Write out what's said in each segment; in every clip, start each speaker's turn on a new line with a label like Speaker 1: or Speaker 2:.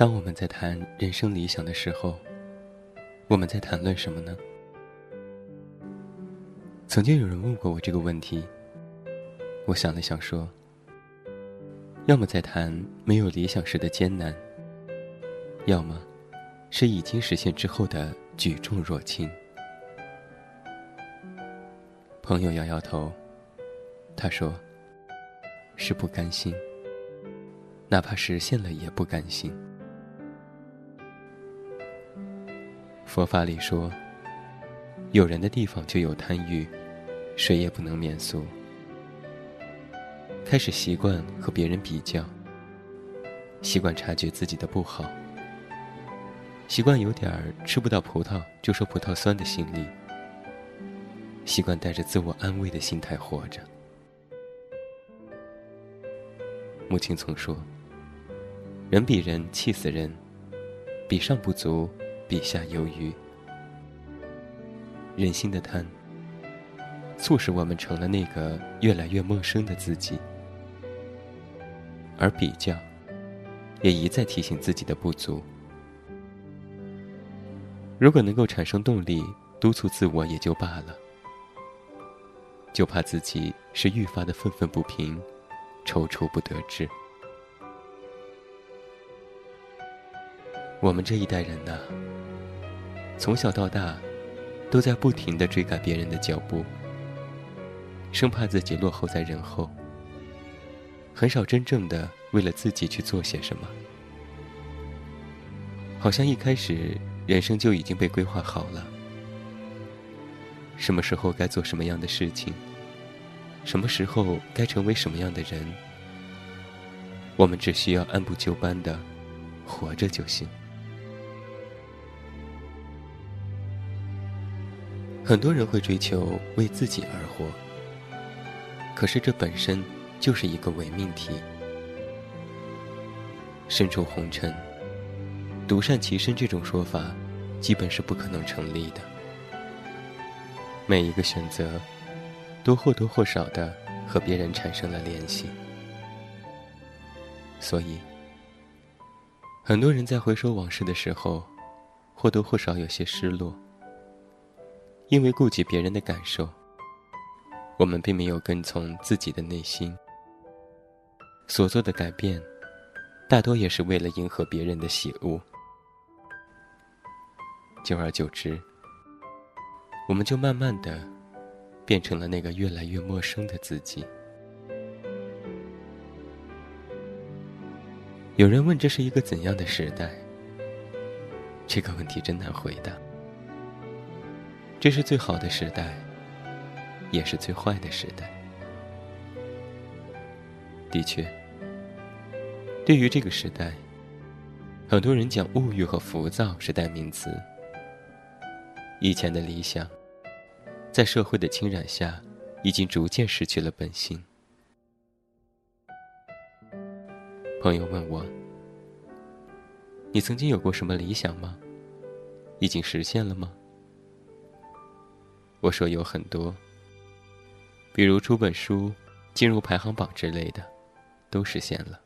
Speaker 1: 当我们在谈人生理想的时候，我们在谈论什么呢？曾经有人问过我这个问题，我想了想说：要么在谈没有理想时的艰难，要么是已经实现之后的举重若轻。朋友摇摇头，他说：“是不甘心，哪怕实现了也不甘心。”佛法里说：“有人的地方就有贪欲。”谁也不能免俗。开始习惯和别人比较，习惯察觉自己的不好，习惯有点儿吃不到葡萄就说葡萄酸的心理，习惯带着自我安慰的心态活着。母亲曾说：“人比人气死人，比上不足，笔下有余。”人心的贪。促使我们成了那个越来越陌生的自己，而比较，也一再提醒自己的不足。如果能够产生动力，督促自我也就罢了，就怕自己是愈发的愤愤不平，踌躇不得志。我们这一代人呐，从小到大，都在不停的追赶别人的脚步。生怕自己落后在人后，很少真正的为了自己去做些什么。好像一开始人生就已经被规划好了，什么时候该做什么样的事情，什么时候该成为什么样的人，我们只需要按部就班的活着就行。很多人会追求为自己而活。可是这本身就是一个伪命题。身处红尘，独善其身这种说法，基本是不可能成立的。每一个选择，都或多或少的和别人产生了联系。所以，很多人在回首往事的时候，或多或少有些失落，因为顾及别人的感受。我们并没有跟从自己的内心，所做的改变，大多也是为了迎合别人的喜恶。久而久之，我们就慢慢的变成了那个越来越陌生的自己。有人问这是一个怎样的时代？这个问题真难回答。这是最好的时代。也是最坏的时代。的确，对于这个时代，很多人讲物欲和浮躁是代名词。以前的理想，在社会的侵染下，已经逐渐失去了本心。朋友问我：“你曾经有过什么理想吗？已经实现了吗？”我说有很多。比如出本书、进入排行榜之类的，都实现了。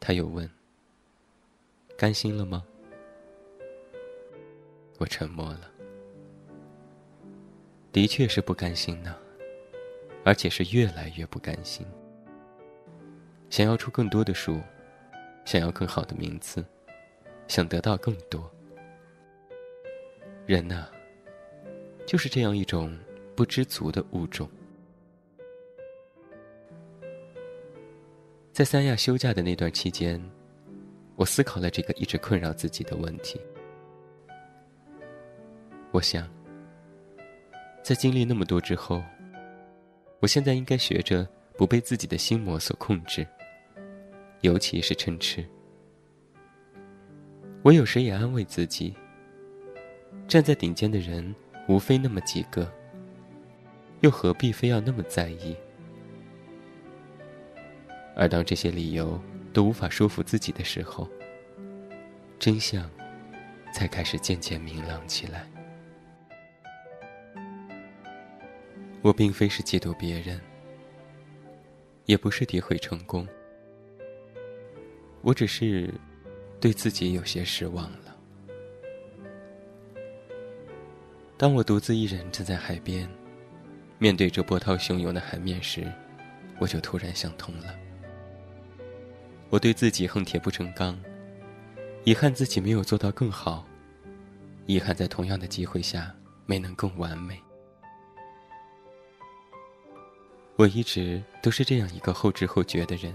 Speaker 1: 他又问：“甘心了吗？”我沉默了。的确是不甘心呢，而且是越来越不甘心。想要出更多的书，想要更好的名次，想得到更多。人呐，就是这样一种。不知足的物种，在三亚休假的那段期间，我思考了这个一直困扰自己的问题。我想，在经历那么多之后，我现在应该学着不被自己的心魔所控制，尤其是嗔痴。我有时也安慰自己，站在顶尖的人无非那么几个。又何必非要那么在意？而当这些理由都无法说服自己的时候，真相才开始渐渐明朗起来。我并非是嫉妒别人，也不是诋毁成功。我只是对自己有些失望了。当我独自一人站在海边，面对着波涛汹涌的海面时，我就突然想通了。我对自己恨铁不成钢，遗憾自己没有做到更好，遗憾在同样的机会下没能更完美。我一直都是这样一个后知后觉的人，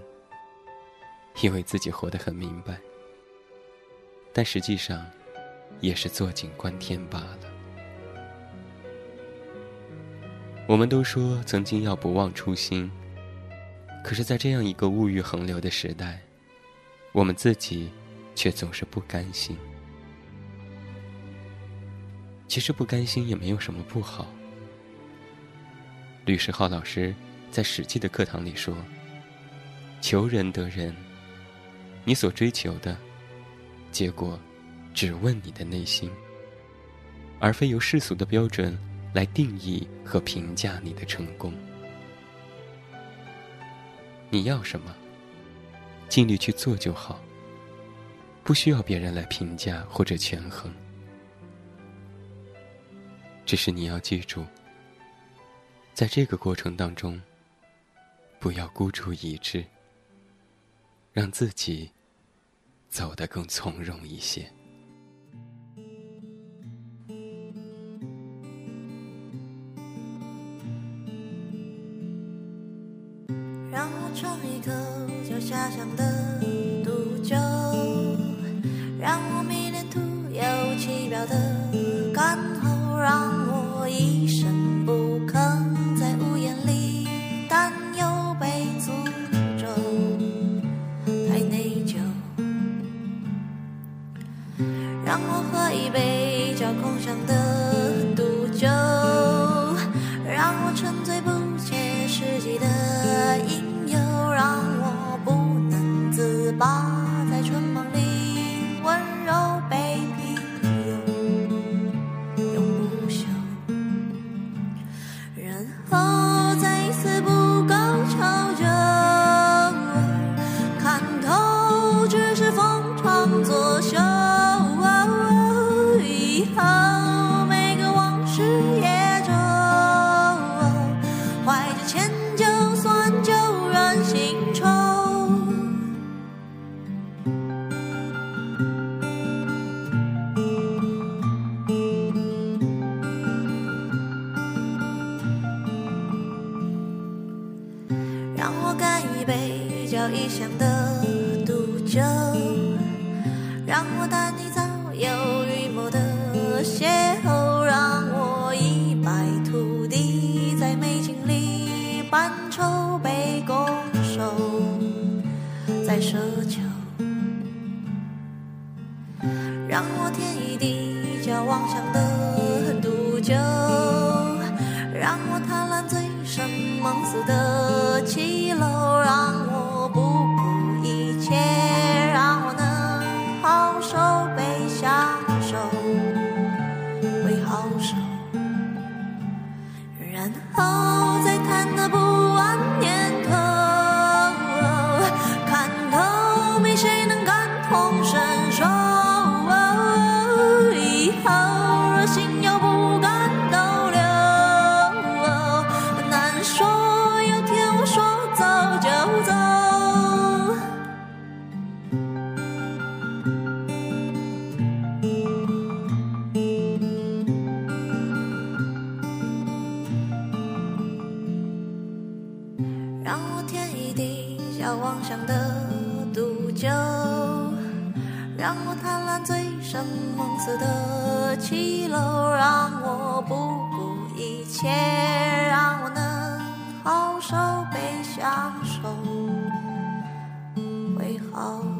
Speaker 1: 以为自己活得很明白，但实际上，也是坐井观天罢了。我们都说曾经要不忘初心，可是，在这样一个物欲横流的时代，我们自己却总是不甘心。其实不甘心也没有什么不好。吕世浩老师。在《史记》的课堂里说：“求人得人，你所追求的，结果，只问你的内心，而非由世俗的标准来定义和评价你的成功。你要什么，尽力去做就好，不需要别人来评价或者权衡。只是你要记住，在这个过程当中。”不要孤注一掷，让自己走得更从容一些。
Speaker 2: 我尝一口叫家乡的毒酒，让我迷恋徒有其表的干喉，让异乡的毒酒，让我带你早有预谋的邂逅，让我一败涂地在美景里扮丑被拱手在奢求，让我添一滴叫妄想的毒酒，让我贪婪醉生梦死的七楼，让七楼让我不顾一切，让我能好受，被享受，会好。